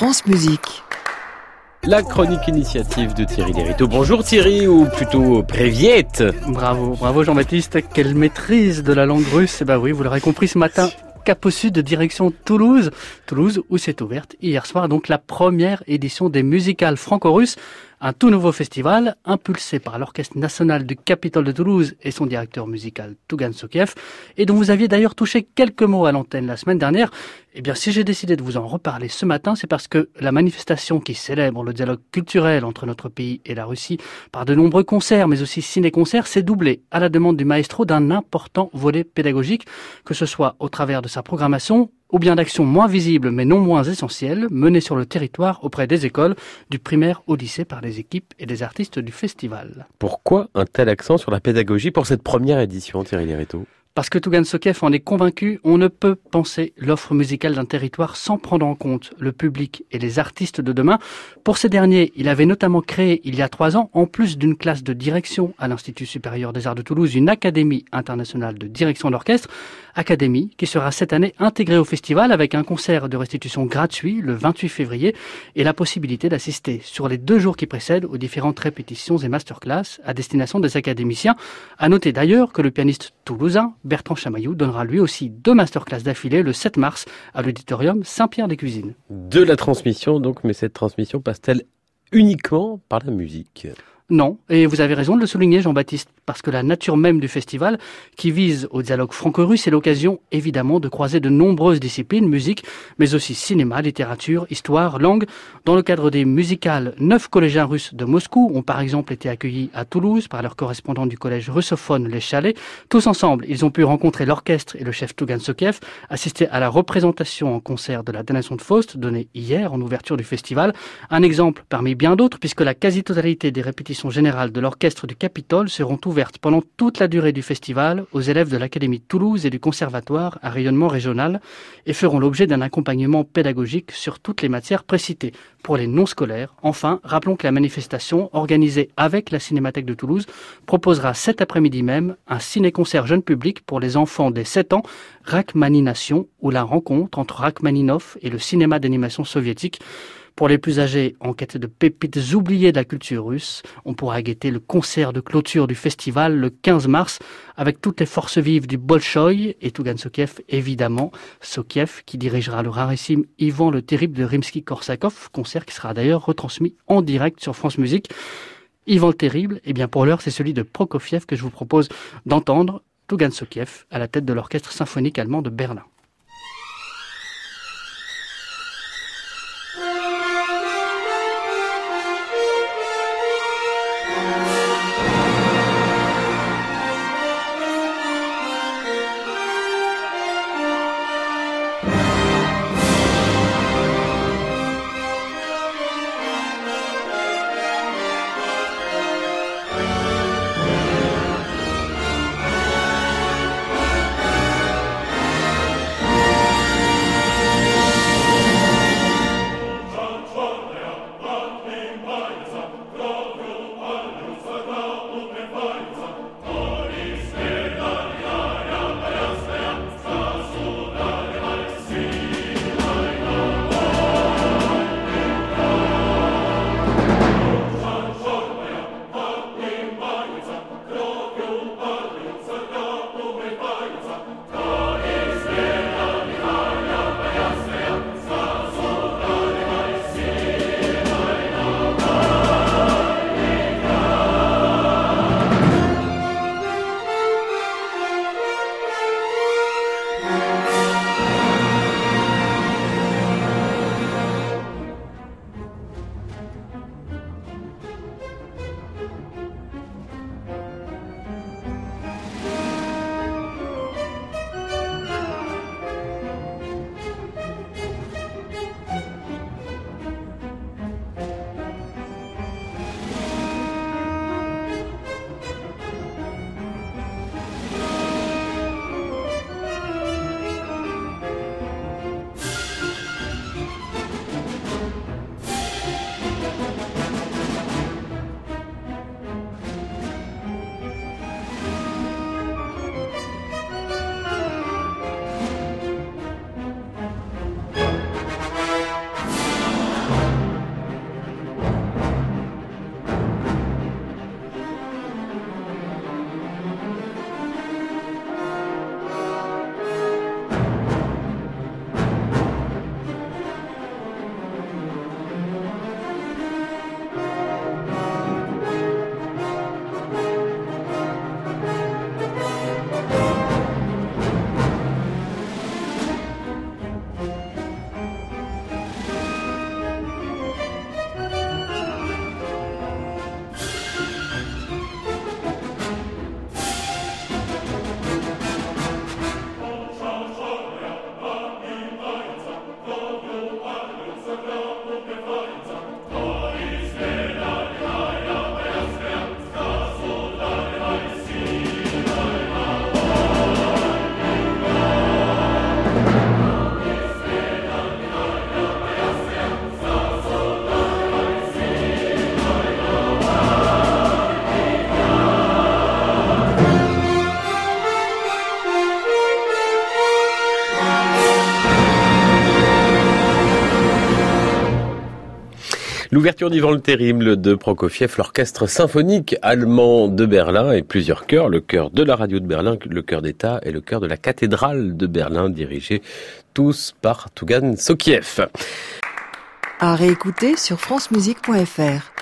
France Musique. La chronique initiative de Thierry Lériteau. Bonjour Thierry, ou plutôt Préviette. Bravo, bravo Jean-Baptiste. Quelle maîtrise de la langue russe. Eh ben oui, vous l'aurez compris ce matin. Cap au sud, direction Toulouse. Toulouse, où s'est ouverte hier soir donc la première édition des musicales franco-russes un tout nouveau festival impulsé par l'Orchestre national du Capitole de Toulouse et son directeur musical Tougan Sokiev, et dont vous aviez d'ailleurs touché quelques mots à l'antenne la semaine dernière. Eh bien, si j'ai décidé de vous en reparler ce matin, c'est parce que la manifestation qui célèbre le dialogue culturel entre notre pays et la Russie par de nombreux concerts, mais aussi ciné-concerts, s'est doublée à la demande du maestro d'un important volet pédagogique, que ce soit au travers de sa programmation ou bien d'actions moins visibles mais non moins essentielles menées sur le territoire auprès des écoles, du primaire au lycée par les équipes et les artistes du festival. Pourquoi un tel accent sur la pédagogie pour cette première édition, Thierry Lériteau parce que Tougan Sokev en est convaincu, on ne peut penser l'offre musicale d'un territoire sans prendre en compte le public et les artistes de demain. Pour ces derniers, il avait notamment créé il y a trois ans, en plus d'une classe de direction à l'Institut supérieur des arts de Toulouse, une académie internationale de direction d'orchestre, académie qui sera cette année intégrée au festival avec un concert de restitution gratuit le 28 février et la possibilité d'assister sur les deux jours qui précèdent aux différentes répétitions et masterclass à destination des académiciens. À noter d'ailleurs que le pianiste toulousain Bertrand Chamaillou donnera lui aussi deux masterclass d'affilée le 7 mars à l'auditorium Saint-Pierre-des-Cuisines. De la transmission donc, mais cette transmission passe-t-elle uniquement par la musique? Non, et vous avez raison de le souligner, Jean-Baptiste, parce que la nature même du festival, qui vise au dialogue franco-russe, est l'occasion évidemment de croiser de nombreuses disciplines, musique, mais aussi cinéma, littérature, histoire, langue. Dans le cadre des musicales, neuf collégiens russes de Moscou ont par exemple été accueillis à Toulouse par leur correspondant du collège russophone Les Chalets. Tous ensemble, ils ont pu rencontrer l'orchestre et le chef Tougan Sokiev, assister à la représentation en concert de la Donation de Faust, donnée hier en ouverture du festival. Un exemple parmi bien d'autres, puisque la quasi-totalité des répétitions générales de l'orchestre du Capitole seront ouvertes pendant toute la durée du festival aux élèves de l'Académie de Toulouse et du Conservatoire à rayonnement régional et feront l'objet d'un accompagnement pédagogique sur toutes les matières précitées. Pour les non-scolaires, enfin, rappelons que la manifestation, organisée avec la Cinémathèque de Toulouse, proposera cet après-midi même un ciné-concert jeune public pour les enfants des 7 ans, Rachmanination, ou la rencontre entre Rachmaninov et le cinéma d'animation soviétique. Pour les plus âgés, en quête de pépites oubliées de la culture russe, on pourra guetter le concert de clôture du festival le 15 mars avec toutes les forces vives du Bolchoï et Tougan Sokiev, évidemment. Sokiev qui dirigera le rarissime Ivan le Terrible de Rimsky-Korsakov, concert qui sera d'ailleurs retransmis en direct sur France Musique. Ivan le Terrible, eh bien pour l'heure, c'est celui de Prokofiev que je vous propose d'entendre. Tougan Sokiev à la tête de l'orchestre symphonique allemand de Berlin. L'ouverture d'Ivan le Terrible de Prokofiev, l'orchestre symphonique allemand de Berlin et plusieurs chœurs, le chœur de la radio de Berlin, le chœur d'État et le chœur de la cathédrale de Berlin, dirigés tous par Tougan Sokiev. À réécouter sur francemusique.fr.